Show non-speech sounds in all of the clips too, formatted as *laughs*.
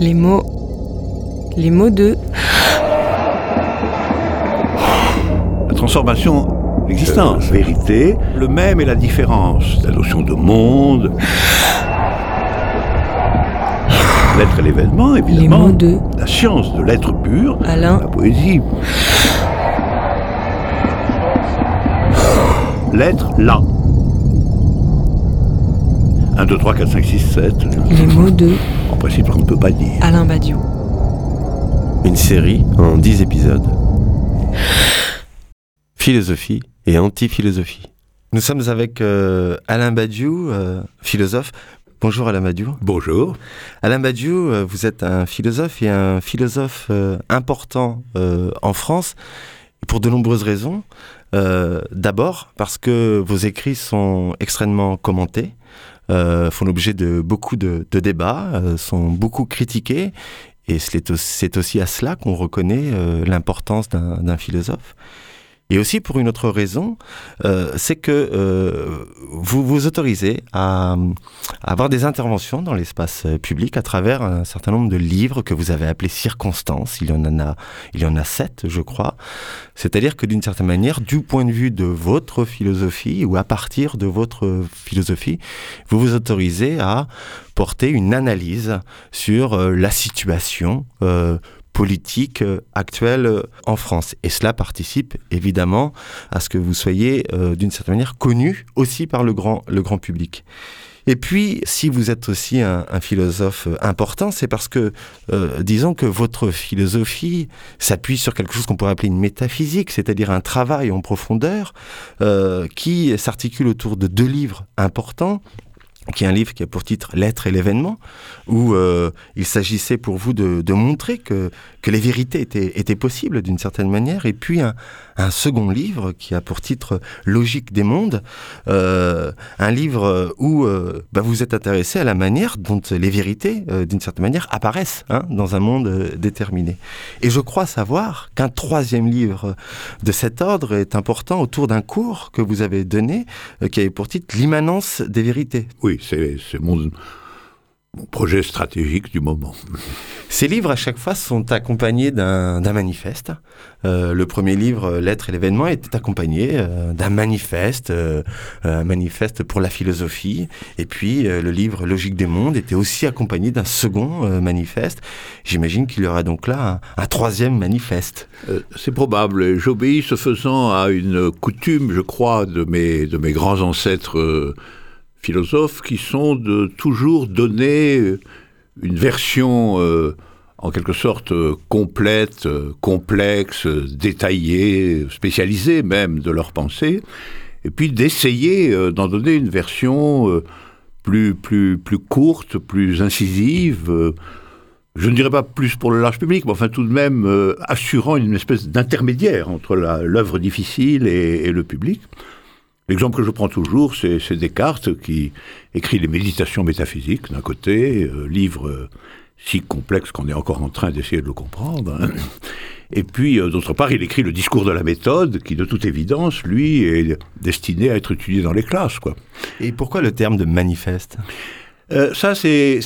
Les mots. Les mots de. La transformation l'existence, vérité, le même et la différence, la notion de monde. L'être et l'événement, évidemment. Les mots de. La science de l'être pur. Alain. La poésie. L'être là. 1, 2, 3, 4, 5, 6, 7. Les mots de. En principe, on ne peut pas dire. Alain Badiou. Une série en 10 épisodes. Philosophie et anti-philosophie. Nous sommes avec euh, Alain Badiou, euh, philosophe. Bonjour Alain Badiou. Bonjour. Alain Badiou, euh, vous êtes un philosophe et un philosophe euh, important euh, en France pour de nombreuses raisons. Euh, D'abord parce que vos écrits sont extrêmement commentés, font l'objet de beaucoup de, de débats, euh, sont beaucoup critiqués et c'est au- c'est aussi à cela qu'on reconnaît euh, l'importance d'un philosophe. Et aussi pour une autre raison, euh, c'est que euh, vous vous autorisez à, avoir des interventions dans l'espace euh, public à travers un certain nombre de livres que vous avez appelés circonstances. Il y en a, il y en a sept, je crois. C'est-à-dire que d'une certaine manière, du point de vue de votre philosophie ou à partir de votre philosophie, vous vous autorisez à porter une analyse sur euh, la situation euh, politique euh, actuelle euh, en France. Et cela participe évidemment à ce que vous soyez euh, d'une certaine manière connu aussi par le grand, le grand public. Et puis, si vous êtes aussi un, un philosophe euh, important, c'est parce que, euh, disons que votre philosophie s'appuie sur quelque chose qu'on pourrait appeler une métaphysique, c'est-à-dire un travail en profondeur euh, qui s'articule autour de deux livres importants qui est un livre qui a pour titre L'être et l'événement, où euh, il s'agissait pour vous de, de montrer que, que les vérités étaient, étaient possibles d'une certaine manière, et puis un, un second livre qui a pour titre Logique des mondes, euh, un livre où euh, bah, vous êtes intéressé à la manière dont les vérités, euh, d'une certaine manière, apparaissent hein, dans un monde euh, déterminé. Et je crois savoir qu'un troisième livre de cet ordre est important autour d'un cours que vous avez donné, qui avait pour titre L'immanence des vérités. Oui, c'est c'est mon, mon projet stratégique du moment. Ces livres, à chaque fois, sont accompagnés d'un manifeste. Euh, le premier livre, euh, L'être et l'événement, était accompagné euh, d'un manifeste, euh, un manifeste pour la philosophie. Et puis, le livre Logique des mondes était aussi accompagné d'un second manifeste. J'imagine qu'il y aura donc là un, un troisième manifeste. C'est probable. J'obéis ce faisant à une coutume, je crois, de mes, de mes grands ancêtres philosophes qui sont de toujours donner euh, une version euh, en quelque sorte euh, complète, complexe, détaillée, spécialisée même de leur pensée, et puis d'essayer d'en donner une version plus, plus, plus courte, plus incisive. je ne dirais pas plus pour le large public, mais enfin tout de même assurant une espèce d'intermédiaire entre l'œuvre difficile et le public. L'exemple que je prends toujours, c'est Descartes qui écrit les méditations métaphysiques d'un côté, euh, livre euh, si complexe qu'on est encore en train d'essayer de le comprendre. hein. Et puis, euh, d'autre part, il écrit le discours de la méthode, qui, de toute évidence, lui, est destiné à être étudié dans les classes, quoi. Et pourquoi le terme de manifeste? Euh, ça, c'est-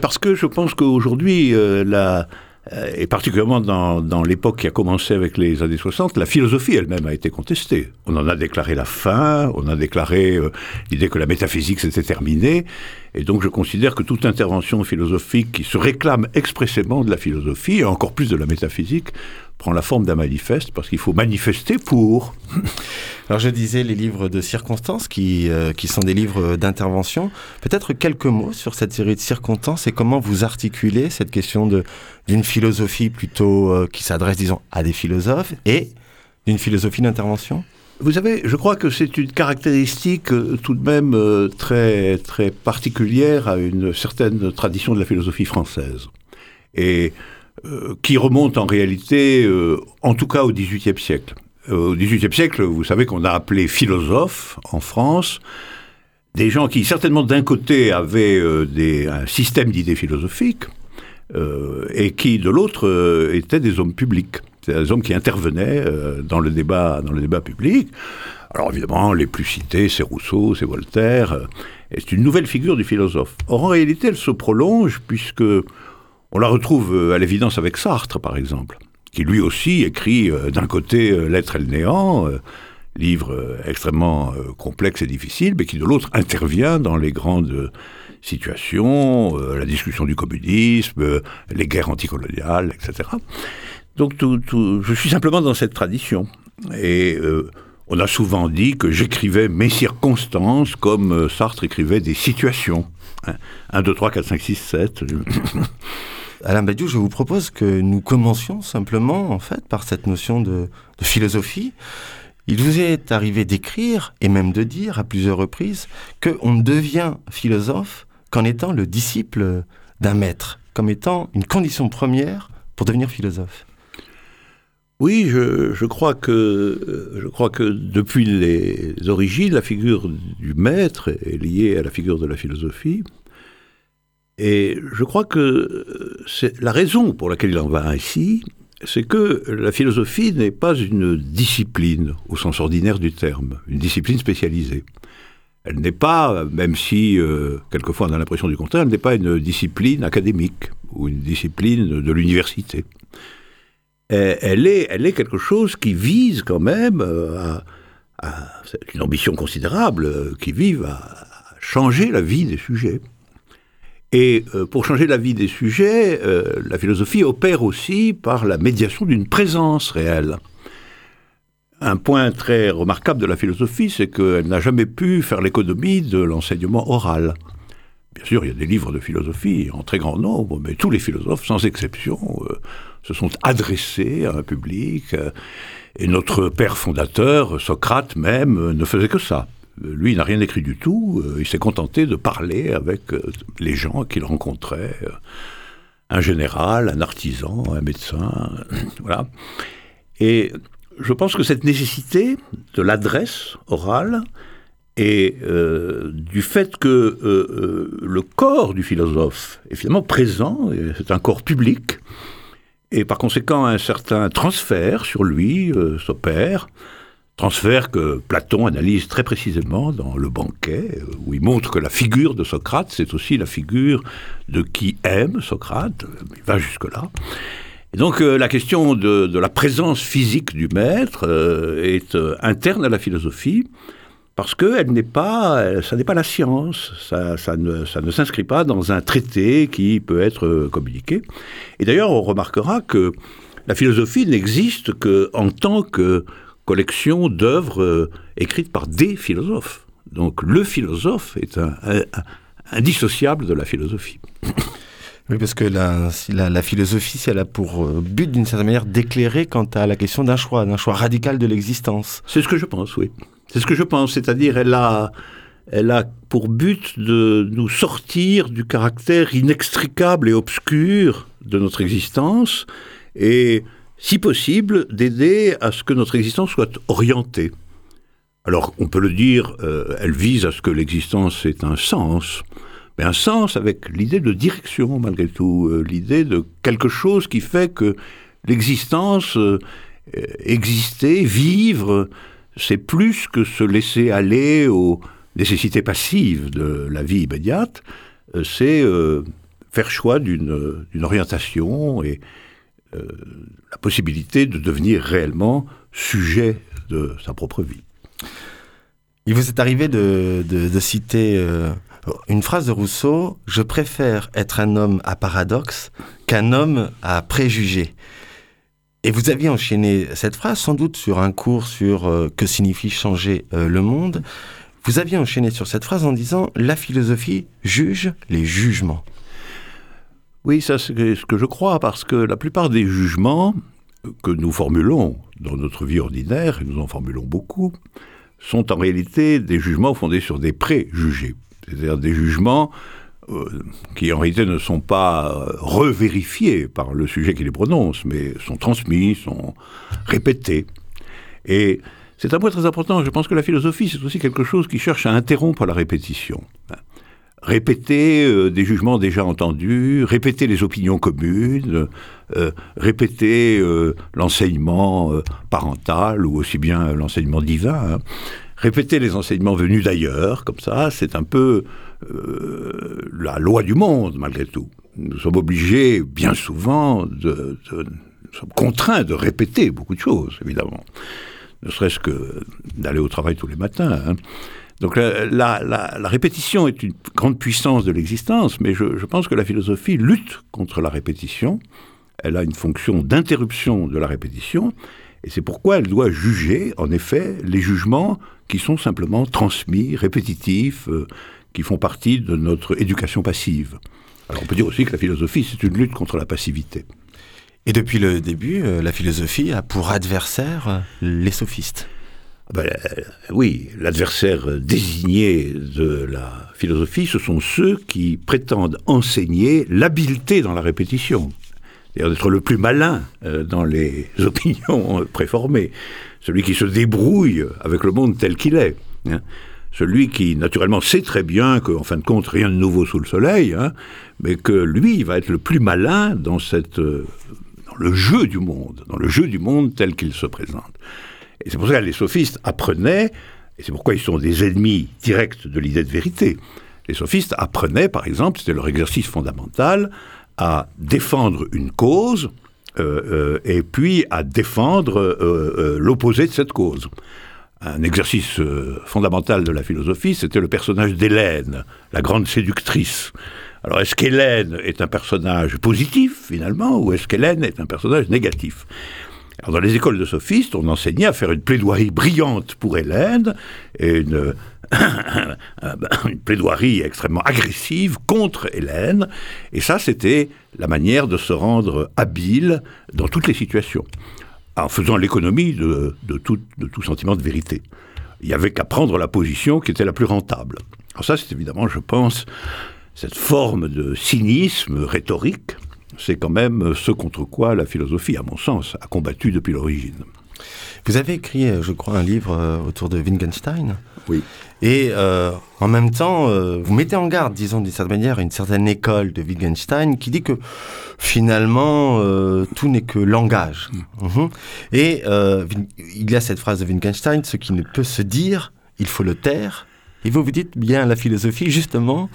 parce que je pense qu'aujourd'hui, euh, la- et particulièrement dans, dans l'époque qui a commencé avec les années 60, la philosophie elle-même a été contestée. On en a déclaré la fin, on a déclaré euh, l'idée que la métaphysique s'était terminée, et donc je considère que toute intervention philosophique qui se réclame expressément de la philosophie, et encore plus de la métaphysique, prend la forme d'un manifeste, parce qu'il faut manifester pour... Alors je disais les livres de circonstances qui, euh, qui sont des livres d'intervention. Peut-être quelques mots sur cette série de circonstances et comment vous articulez cette question de d'une philosophie plutôt euh, qui s'adresse, disons, à des philosophes et d'une philosophie d'intervention? Vous savez, je crois que c'est une caractéristique euh, tout de même euh, très, très particulière à une certaine tradition de la philosophie française. Et euh, qui remonte en réalité, euh, en tout cas au XVIIIe siècle. Euh, au XVIIIe siècle, vous savez qu'on a appelé philosophes en France des gens qui certainement d'un côté avaient un système d'idées philosophiques et qui de l'autre étaient des hommes publics. C'est des hommes qui intervenaient dans le débat, dans le débat public. Alors évidemment, les plus cités, c'est Rousseau, c'est Voltaire. et c'est une nouvelle figure du philosophe. Or, en réalité, elle se prolonge puisque On la retrouve à l'évidence avec Sartre, par exemple, qui lui aussi écrit d'un côté L'être et le néant, livre extrêmement complexe et difficile, mais qui de l'autre intervient dans les grandes situations, la discussion du communisme, les guerres anticoloniales, etc. Donc je suis simplement dans cette tradition. On a souvent dit que j'écrivais mes circonstances comme euh, Sartre écrivait des situations. 1, 2, 3, 4, 5, 6, 7. Alain Badiou, je vous propose que nous commencions simplement, en fait, par cette notion de, philosophie. Il vous est arrivé d'écrire, et même de dire à plusieurs reprises, qu'on ne devient philosophe qu'en étant le disciple d'un maître, comme étant une condition première pour devenir philosophe. Oui, je, crois que, je crois que depuis les origines, la figure du maître est liée à la figure de la philosophie. Et je crois que c'est la raison pour laquelle il en va ainsi, c'est que la philosophie n'est pas une discipline au sens ordinaire du terme, une discipline spécialisée. Elle n'est pas, même si euh, quelquefois on a l'impression du contraire, elle n'est pas une discipline académique ou une discipline de l'université. Euh, elle est, quelque chose qui vise quand même euh, à, c'est une ambition considérable, euh, qui vise à, changer la vie des sujets. Et pour changer la vie des sujets, la philosophie opère aussi par la médiation d'une présence réelle. Un point très remarquable de la philosophie, c'est qu'elle n'a jamais pu faire l'économie de l'enseignement oral. Bien sûr, il y a des livres de philosophie en très grand nombre, mais tous les philosophes, sans exception, se sont adressés à un public. Euh, et notre père fondateur, Socrate même, euh, ne faisait que ça. Lui, il n'a rien écrit du tout. Euh, il s'est contenté de parler avec les gens qu'il rencontrait. Un général, un artisan, un médecin, voilà. Et je pense que cette nécessité de l'adresse orale et du fait que le corps du philosophe est finalement présent, c'est un corps public, et par conséquent, un certain transfert sur lui euh, s'opère, transfert que Platon analyse très précisément dans Le banquet, euh, où il montre que la figure de Socrate, c'est aussi la figure de qui aime Socrate, il va jusque-là. Et donc euh, la question de, la présence physique du maître est interne à la philosophie, parce que elle n'est pas, ça n'est pas la science, ça, ne, ça ne s'inscrit pas dans un traité qui peut être euh, communiqué. Et d'ailleurs, on remarquera que la philosophie n'existe qu'en tant que collection d'œuvres euh, écrites par des philosophes. Donc le philosophe est un, indissociable de la philosophie. Oui, parce que la, la, la philosophie, elle a pour euh, but, d'une certaine manière, d'éclairer quant à la question d'un choix, d'un choix radical de l'existence. C'est ce que je pense, oui. C'est ce que je pense, c'est-à-dire elle a, elle a pour but de nous sortir du caractère inextricable et obscur de notre existence et, si possible, d'aider à ce que notre existence soit orientée. Alors, on peut le dire, euh, elle vise à ce que l'existence ait un sens, mais un sens avec l'idée de direction, malgré tout, euh, l'idée de quelque chose qui fait que l'existence, euh, exister, vivre, c'est plus que se laisser aller aux nécessités passives de la vie immédiate, euh, c'est euh, faire choix d'une orientation et euh, la possibilité de devenir réellement sujet de sa propre vie. Il vous est arrivé de, citer une phrase de Rousseau, Je préfère être un homme à paradoxe qu'un homme à préjugés. Et vous aviez enchaîné cette phrase sans doute sur un cours sur euh, que signifie changer euh, le monde. Vous aviez enchaîné sur cette phrase en disant la philosophie juge les jugements. Oui, ça c'est ce que je crois parce que la plupart des jugements que nous formulons dans notre vie ordinaire, et nous en formulons beaucoup, sont en réalité des jugements fondés sur des préjugés, c'est-à-dire des jugements qui en réalité ne sont pas euh, revérifiés par le sujet qui les prononce, mais sont transmis, sont répétés. Et c'est un point très important. Je pense que la philosophie, c'est aussi quelque chose qui cherche à interrompre la répétition. Répéter euh, des jugements déjà entendus, répéter les opinions communes, répéter l'enseignement parental ou aussi bien l'enseignement divin. Hein. Répéter les enseignements venus d'ailleurs, comme ça, c'est un peu euh, la loi du monde, malgré tout. nous sommes obligés, bien souvent, de, nous sommes contraints de répéter beaucoup de choses, évidemment. Ne serait-ce que d'aller au travail tous les matins. Hein. Donc la, répétition est une grande puissance de l'existence, mais je, pense que la philosophie lutte contre la répétition. Elle a une fonction d'interruption de la répétition, et c'est pourquoi elle doit juger, en effet, les jugements qui sont simplement transmis, répétitifs, euh, qui font partie de notre éducation passive. Alors on peut dire aussi que la philosophie, c'est une lutte contre la passivité. Et depuis le début, euh, la philosophie a pour adversaire euh, les sophistes. Ben, euh, oui, l'adversaire désigné de la philosophie, ce sont ceux qui prétendent enseigner l'habileté dans la répétition, d'être le plus malin euh, dans les *laughs* opinions préformées, celui qui se débrouille avec le monde tel qu'il est. Hein. Celui qui, naturellement, sait très bien qu'en fin de compte, rien de nouveau sous le soleil, hein, mais que lui va être le plus malin dans, cette, euh, dans le jeu du monde, dans le jeu du monde tel qu'il se présente. Et c'est pour ça que les sophistes apprenaient, et c'est pourquoi ils sont des ennemis directs de l'idée de vérité. Les sophistes apprenaient, par exemple, c'était leur exercice fondamental, à défendre une cause euh, euh, et puis à défendre euh, euh l'opposé de cette cause. Un exercice euh, fondamental de la philosophie, c'était le personnage d'Hélène, la grande séductrice. Alors est-ce qu'Hélène est un personnage positif finalement ou est-ce qu'Hélène est un personnage négatif? Alors, dans les écoles de sophistes, on enseignait à faire une plaidoirie brillante pour Hélène et une, *coughs* une plaidoirie extrêmement agressive contre Hélène. Et ça, c'était la manière de se rendre habile dans toutes les situations, en faisant l'économie de, de, tout, de tout sentiment de vérité. Il n'y avait qu'à prendre la position qui était la plus rentable. Alors ça, c'est évidemment, je pense, cette forme de cynisme rhétorique c'est quand même ce contre quoi la philosophie, à mon sens, a combattu depuis l'origine. Vous avez écrit, je crois, un livre euh, autour de Wittgenstein. Oui. Et euh, en même temps, euh, vous mettez en garde, disons d'une certaine manière, une certaine école de Wittgenstein qui dit que finalement, euh, tout n'est que langage. Mm. Mmh. Et euh, il y a cette phrase de Wittgenstein, ce qui ne peut se dire, il faut le taire. Et vous vous dites bien la philosophie, justement,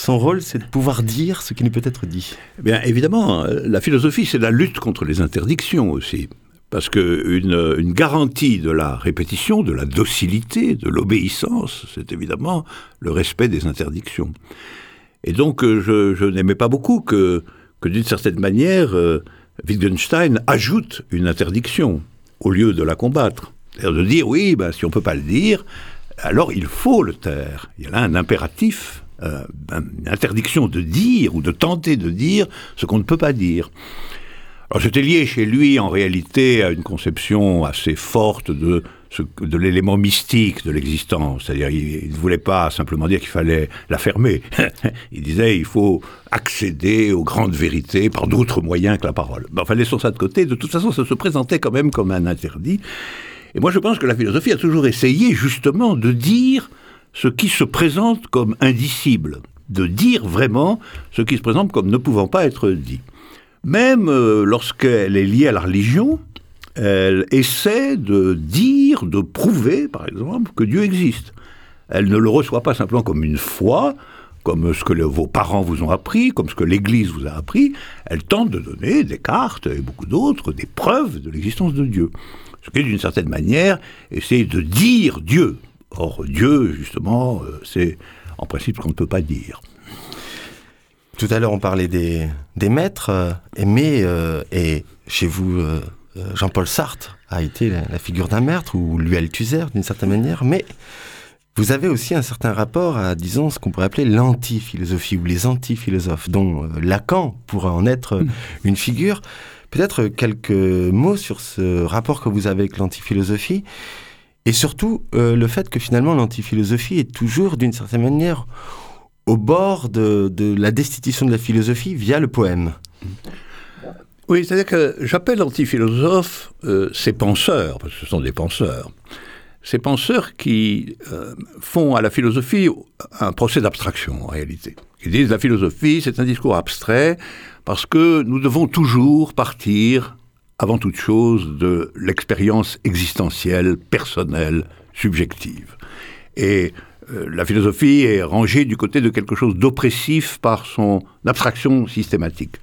son rôle, c'est de pouvoir dire ce qui ne peut être dit. Eh bien, évidemment, la philosophie, c'est la lutte contre les interdictions aussi. Parce qu'une une garantie de la répétition, de la docilité, de l'obéissance, c'est évidemment le respect des interdictions. Et donc, je, je n'aimais pas beaucoup que, d'une certaine manière, euh, Wittgenstein ajoute une interdiction au lieu de la combattre. C'est-à-dire de dire, oui, ben, si on ne peut pas le dire, alors il faut le taire. Il y a là un impératif euh, une interdiction de dire ou de tenter de dire ce qu'on ne peut pas dire. Alors c'était lié chez lui en réalité à une conception assez forte de, de l'élément mystique de l'existence. C'est-à-dire il ne voulait pas simplement dire qu'il fallait la fermer. *laughs* il disait il faut accéder aux grandes vérités par d'autres moyens que la parole. Ben, enfin laissons ça de côté. De toute façon ça se présentait quand même comme un interdit. Et moi je pense que la philosophie a toujours essayé justement de dire ce qui se présente comme indicible, de dire vraiment ce qui se présente comme ne pouvant pas être dit. Même euh, lorsqu'elle est liée à la religion, elle essaie de dire, de prouver, par exemple, que Dieu existe. Elle ne le reçoit pas simplement comme une foi, comme ce que vos parents vous ont appris, comme ce que l'Église vous a appris. Elle tente de donner des cartes et beaucoup d'autres, des preuves de l'existence de Dieu. Ce qui, d'une certaine manière, essaie de dire Dieu, Or, Dieu, justement, euh, c'est en principe ce qu'on ne peut pas dire. Tout à l'heure, on parlait des, des maîtres, euh, mais euh, et chez vous, euh, Jean-Paul Sartre a été la, la figure d'un maître, ou lui Althusser d'une certaine manière, mais vous avez aussi un certain rapport à, disons, ce qu'on pourrait appeler l'anti-philosophie ou les anti-philosophes, dont euh, Lacan pourrait en être mmh. une figure. Peut-être quelques mots sur ce rapport que vous avez avec l'anti-philosophie et surtout, euh, le fait que finalement l'antiphilosophie est toujours d'une certaine manière au bord de, la destitution de la philosophie via le poème. Oui, c'est-à-dire que j'appelle antiphilosophes euh, ces penseurs, parce que ce sont des penseurs. Ces penseurs qui euh, font à la philosophie un procès d'abstraction en réalité. Ils disent la philosophie, c'est un discours abstrait, parce que nous devons toujours partir avant toute chose de l'expérience existentielle, personnelle, subjective. Et euh, la philosophie est rangée du côté de quelque chose d'oppressif par son abstraction systématique.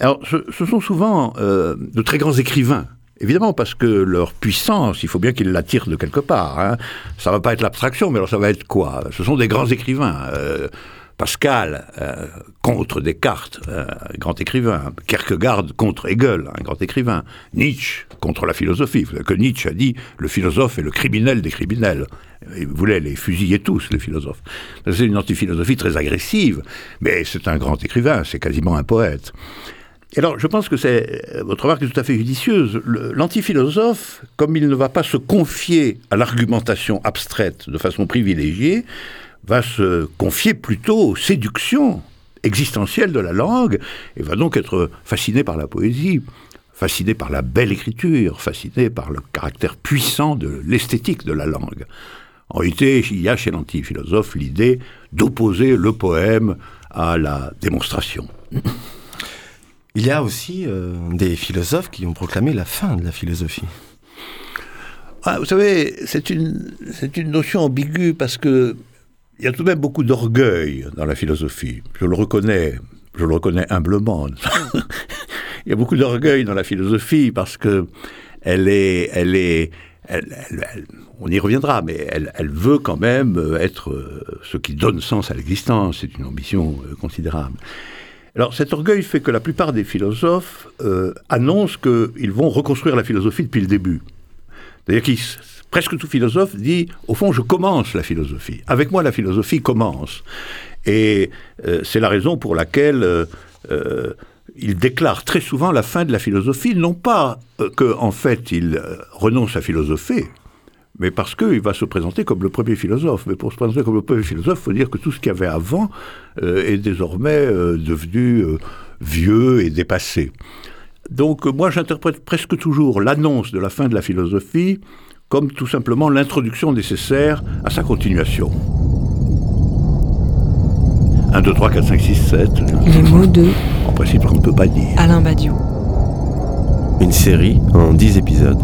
Alors, ce, sont souvent euh, de très grands écrivains. Évidemment, parce que leur puissance, il faut bien qu'ils l'attirent de quelque part. Hein. Ça va pas être l'abstraction, mais alors ça va être quoi? Ce sont des grands écrivains. Euh, Pascal euh, contre Descartes, un grand écrivain. Kierkegaard contre Hegel, un grand écrivain. Nietzsche contre la philosophie. Que Nietzsche a dit le philosophe est le criminel des criminels. Il voulait les fusiller tous, les philosophes. C'est une antiphilosophie très agressive, mais c'est un grand écrivain, c'est quasiment un poète. Et alors, je pense que c'est votre remarque est tout à fait judicieuse. L'antiphilosophe, comme il ne va pas se confier à l'argumentation abstraite de façon privilégiée, va se confier plutôt aux séductions existentielles de la langue et va donc être fasciné par la poésie, fasciné par la belle écriture, fasciné par le caractère puissant de l'esthétique de la langue. En réalité, il y a chez l'antiphilosophe l'idée d'opposer le poème à la démonstration. Il y a aussi euh, des philosophes qui ont proclamé la fin de la philosophie. Ah, vous savez, c'est une, une notion ambiguë parce que il y a tout de même beaucoup d'orgueil dans la philosophie. Je le reconnais, je le reconnais humblement. *laughs* il y a beaucoup d'orgueil dans la philosophie parce que elle est, elle est, on y reviendra, mais elle, elle, veut quand même être euh, ce qui donne sens à l'existence. C'est une ambition euh, considérable. Alors cet orgueil fait que la plupart des philosophes euh, annoncent qu'ils vont reconstruire la philosophie depuis le début. C'est-à-dire presque tout philosophe dit, au fond, je commence la philosophie. Avec moi, la philosophie commence. Et euh, c'est la raison pour laquelle euh, il déclare très souvent la fin de la philosophie, non pas qu'en en fait il renonce à philosopher, mais parce qu'il va se présenter comme le premier philosophe. Mais pour se présenter comme le premier philosophe, il faut dire que tout ce qu'il y avait avant euh, est désormais euh, devenu euh, vieux et dépassé. Donc moi j'interprète presque toujours l'annonce de la fin de la philosophie comme tout simplement l'introduction nécessaire à sa continuation. 1, 2, 3, 4, 5, 6, 7. Les mots de... En principe, on ne peut pas dire. Alain Badiou. Une série en 10 épisodes.